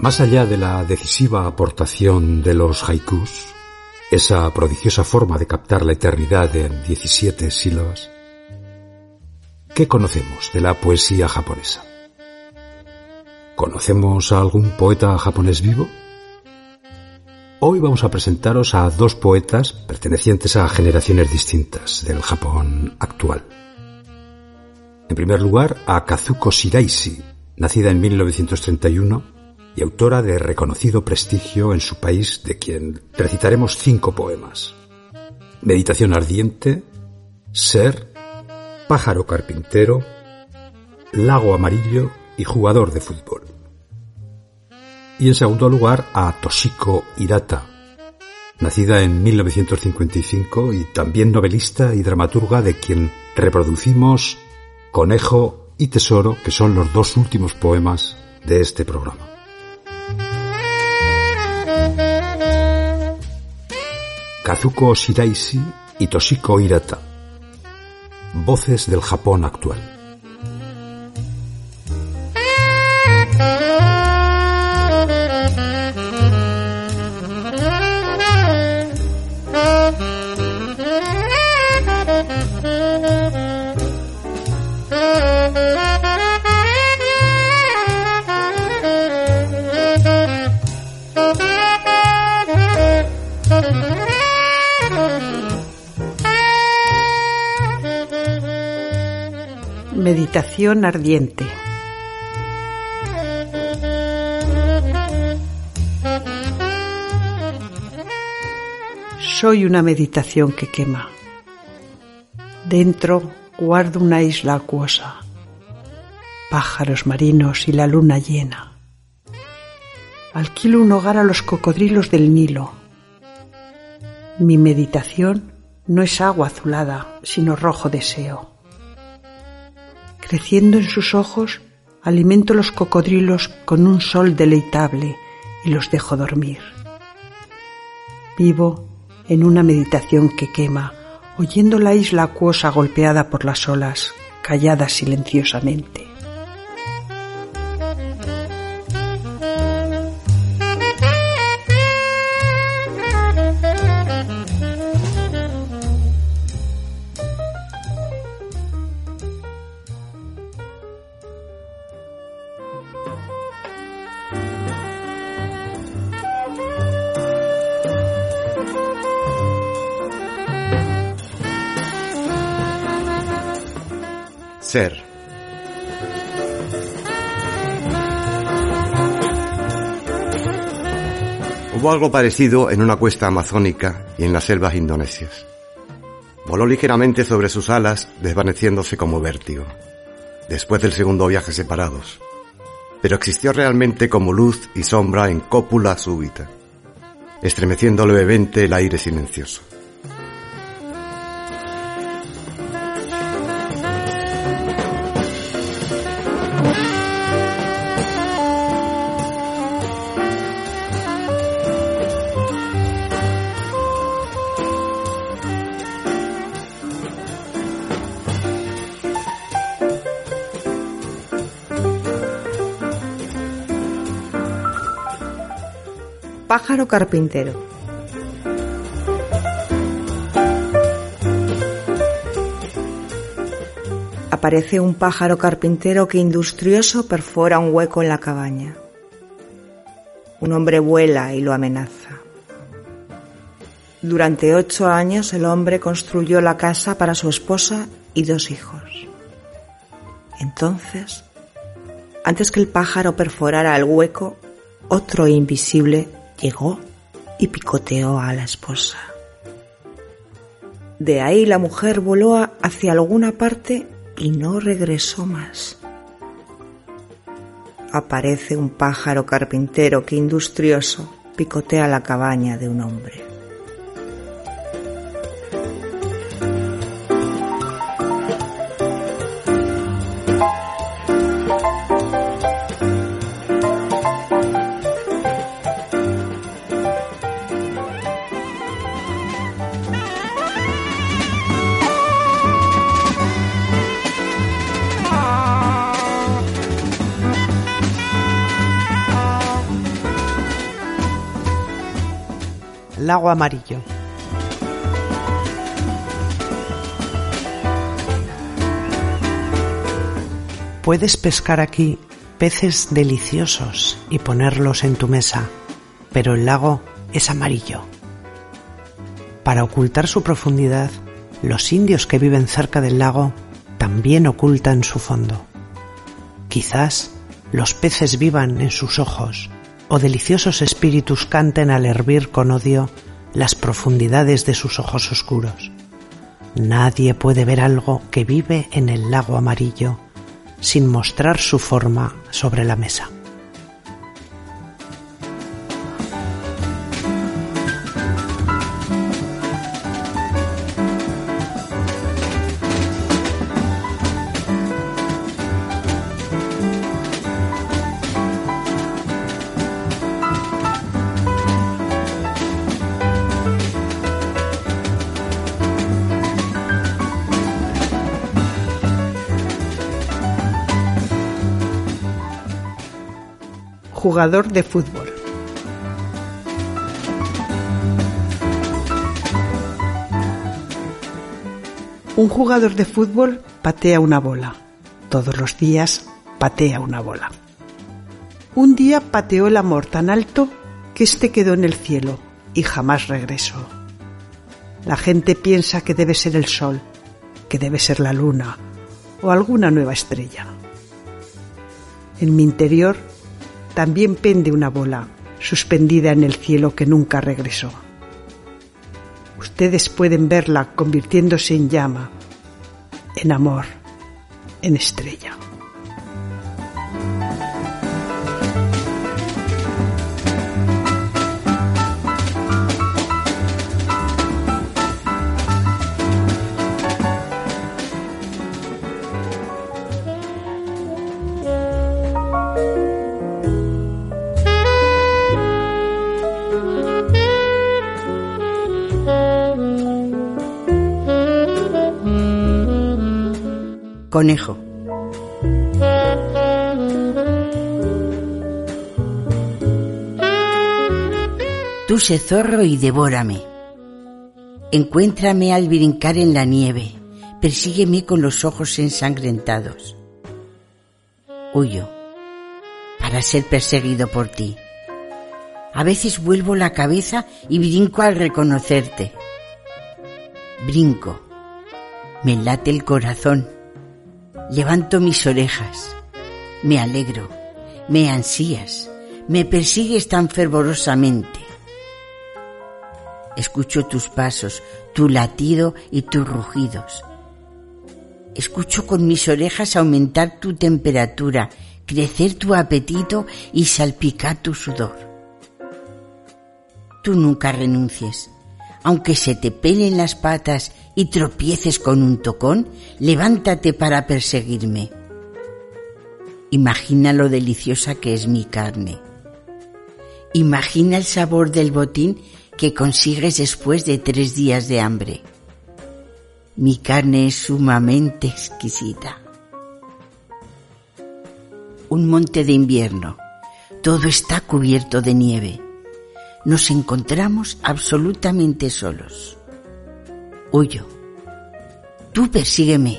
Más allá de la decisiva aportación de los haikus, esa prodigiosa forma de captar la eternidad en 17 sílabas, ¿qué conocemos de la poesía japonesa? ¿Conocemos a algún poeta japonés vivo? Hoy vamos a presentaros a dos poetas pertenecientes a generaciones distintas del Japón actual. En primer lugar, a Kazuko Shiraishi, nacida en 1931 y autora de reconocido prestigio en su país, de quien recitaremos cinco poemas. Meditación ardiente, Ser, Pájaro carpintero, Lago amarillo y jugador de fútbol. Y en segundo lugar a Toshiko Hirata, nacida en 1955 y también novelista y dramaturga de quien reproducimos Conejo y Tesoro, que son los dos últimos poemas de este programa. Kazuko Shiraishi y Toshiko Hirata. Voces del Japón actual. Meditación ardiente. Soy una meditación que quema. Dentro guardo una isla acuosa, pájaros marinos y la luna llena. Alquilo un hogar a los cocodrilos del Nilo. Mi meditación no es agua azulada, sino rojo deseo creciendo en sus ojos, alimento los cocodrilos con un sol deleitable y los dejo dormir. Vivo en una meditación que quema, oyendo la isla acuosa golpeada por las olas, callada silenciosamente. Ser. Hubo algo parecido en una cuesta amazónica y en las selvas indonesias. Voló ligeramente sobre sus alas, desvaneciéndose como vértigo, después del segundo viaje separados, pero existió realmente como luz y sombra en cópula súbita, estremeciendo levemente el aire silencioso. Pájaro carpintero. Aparece un pájaro carpintero que industrioso perfora un hueco en la cabaña. Un hombre vuela y lo amenaza. Durante ocho años el hombre construyó la casa para su esposa y dos hijos. Entonces, antes que el pájaro perforara el hueco, otro invisible llegó y picoteó a la esposa. De ahí la mujer voló hacia alguna parte y no regresó más. Aparece un pájaro carpintero que industrioso picotea la cabaña de un hombre. Lago amarillo. Puedes pescar aquí peces deliciosos y ponerlos en tu mesa, pero el lago es amarillo. Para ocultar su profundidad, los indios que viven cerca del lago también ocultan su fondo. Quizás los peces vivan en sus ojos o deliciosos espíritus canten al hervir con odio las profundidades de sus ojos oscuros. Nadie puede ver algo que vive en el lago amarillo sin mostrar su forma sobre la mesa. Jugador de fútbol. Un jugador de fútbol patea una bola. Todos los días patea una bola. Un día pateó el amor tan alto que éste quedó en el cielo y jamás regresó. La gente piensa que debe ser el sol, que debe ser la luna o alguna nueva estrella. En mi interior también pende una bola, suspendida en el cielo que nunca regresó. Ustedes pueden verla convirtiéndose en llama, en amor, en estrella. Conejo. Tú sé zorro y devórame. Encuéntrame al brincar en la nieve, persígueme con los ojos ensangrentados. Huyo para ser perseguido por ti. A veces vuelvo la cabeza y brinco al reconocerte. Brinco. Me late el corazón Levanto mis orejas, me alegro, me ansías, me persigues tan fervorosamente. Escucho tus pasos, tu latido y tus rugidos. Escucho con mis orejas aumentar tu temperatura, crecer tu apetito y salpicar tu sudor. Tú nunca renuncies. Aunque se te pelen las patas y tropieces con un tocón, levántate para perseguirme. Imagina lo deliciosa que es mi carne. Imagina el sabor del botín que consigues después de tres días de hambre. Mi carne es sumamente exquisita. Un monte de invierno. Todo está cubierto de nieve. Nos encontramos absolutamente solos. Huyo. Tú persígueme.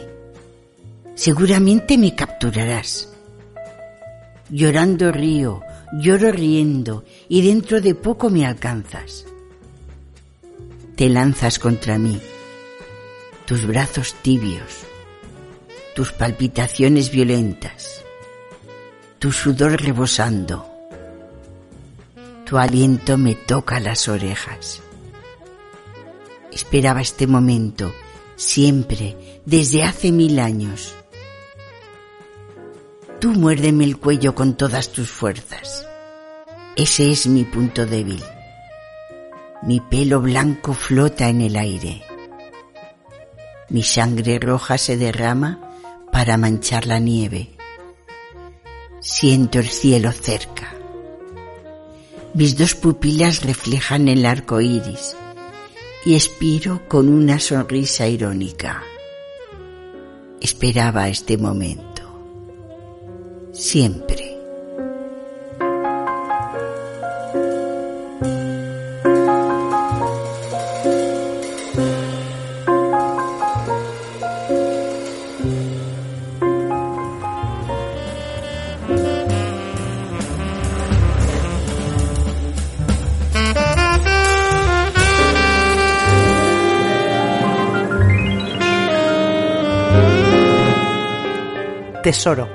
Seguramente me capturarás. Llorando río, lloro riendo y dentro de poco me alcanzas. te lanzas contra mí, tus brazos tibios, tus palpitaciones violentas, tu sudor rebosando, tu aliento me toca las orejas. Esperaba este momento siempre, desde hace mil años. Tú muérdeme el cuello con todas tus fuerzas. Ese es mi punto débil. Mi pelo blanco flota en el aire. Mi sangre roja se derrama para manchar la nieve. Siento el cielo cerca. Mis dos pupilas reflejan el arco iris y expiro con una sonrisa irónica. Esperaba este momento. Siempre. Tesoro.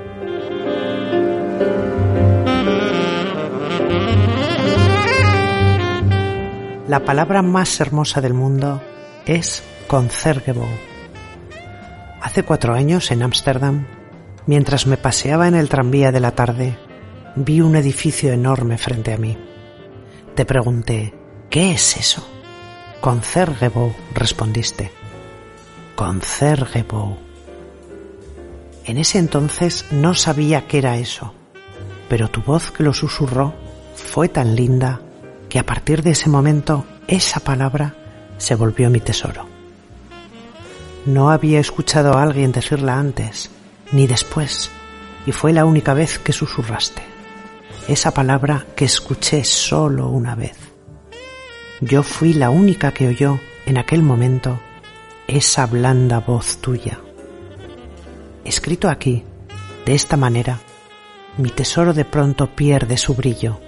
La palabra más hermosa del mundo es concergebo. Hace cuatro años en Ámsterdam, mientras me paseaba en el tranvía de la tarde, vi un edificio enorme frente a mí. Te pregunté, ¿qué es eso? Concergebo, respondiste. Concergebo. En ese entonces no sabía qué era eso, pero tu voz que lo susurró fue tan linda que a partir de ese momento esa palabra se volvió mi tesoro. No había escuchado a alguien decirla antes, ni después, y fue la única vez que susurraste. Esa palabra que escuché solo una vez. Yo fui la única que oyó en aquel momento esa blanda voz tuya escrito aquí, de esta manera, mi tesoro de pronto pierde su brillo,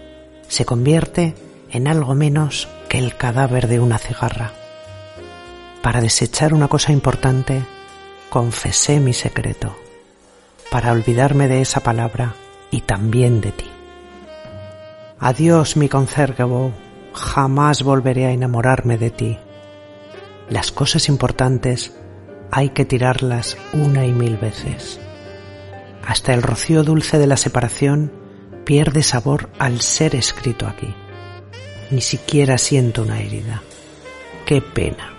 se convierte en algo menos que el cadáver de una cigarra. Para desechar una cosa importante, confesé mi secreto, para olvidarme de esa palabra y también de ti. Adiós, mi concérgebo, jamás volveré a enamorarme de ti. Las cosas importantes hay que tirarlas una y mil veces. Hasta el rocío dulce de la separación pierde sabor al ser escrito aquí. Ni siquiera siento una herida. Qué pena.